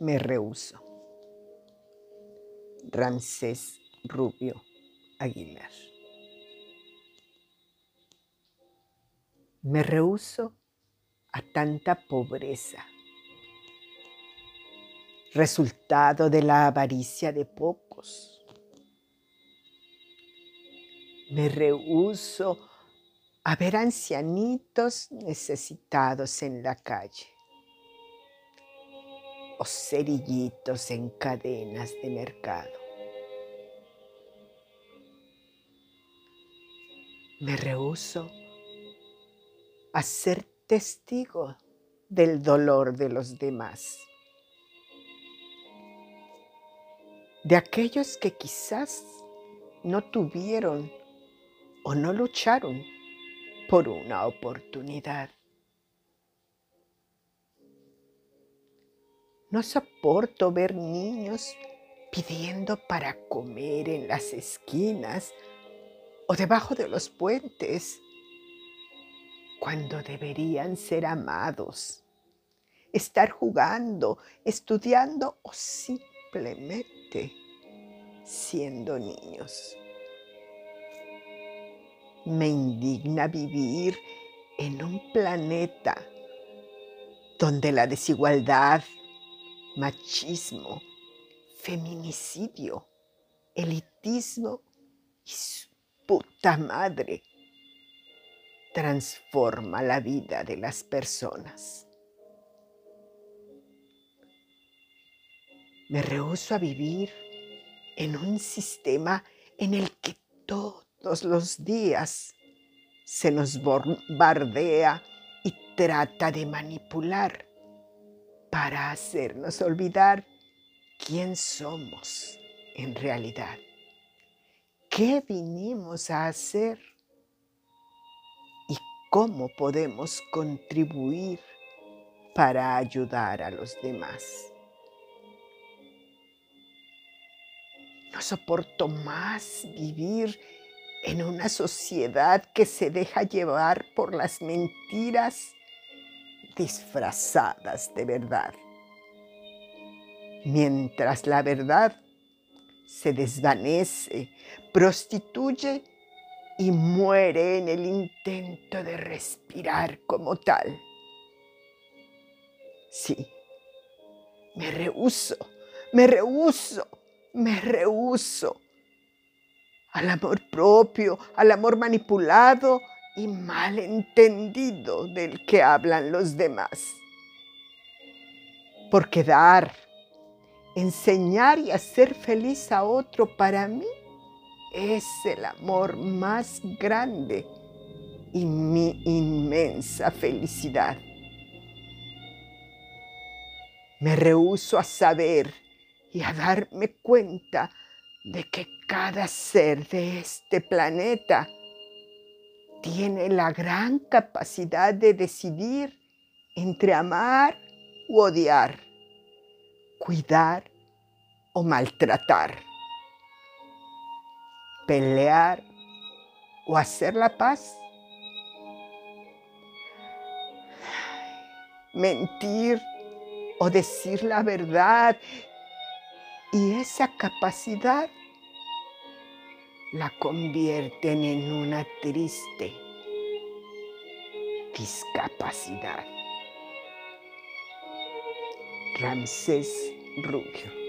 Me rehuso. Ramsés Rubio Aguilar. Me rehuso a tanta pobreza, resultado de la avaricia de pocos. Me rehuso a ver ancianitos necesitados en la calle o cerillitos en cadenas de mercado. Me rehuso a ser testigo del dolor de los demás, de aquellos que quizás no tuvieron o no lucharon por una oportunidad. No soporto ver niños pidiendo para comer en las esquinas o debajo de los puentes cuando deberían ser amados, estar jugando, estudiando o simplemente siendo niños. Me indigna vivir en un planeta donde la desigualdad, machismo, feminicidio, elitismo y su puta madre transforma la vida de las personas. Me rehuso a vivir en un sistema en el que todos los días se nos bombardea y trata de manipular para hacernos olvidar quién somos en realidad. ¿Qué vinimos a hacer? cómo podemos contribuir para ayudar a los demás. No soporto más vivir en una sociedad que se deja llevar por las mentiras disfrazadas de verdad. Mientras la verdad se desvanece, prostituye y muere en el intento de respirar como tal. Sí, me rehuso, me rehuso, me rehuso al amor propio, al amor manipulado y malentendido del que hablan los demás. Porque dar, enseñar y hacer feliz a otro para mí es el amor más grande y mi inmensa felicidad. Me rehúso a saber y a darme cuenta de que cada ser de este planeta tiene la gran capacidad de decidir entre amar u odiar, cuidar o maltratar pelear o hacer la paz. Mentir o decir la verdad. Y esa capacidad la convierten en una triste discapacidad. Ramsés Rubio.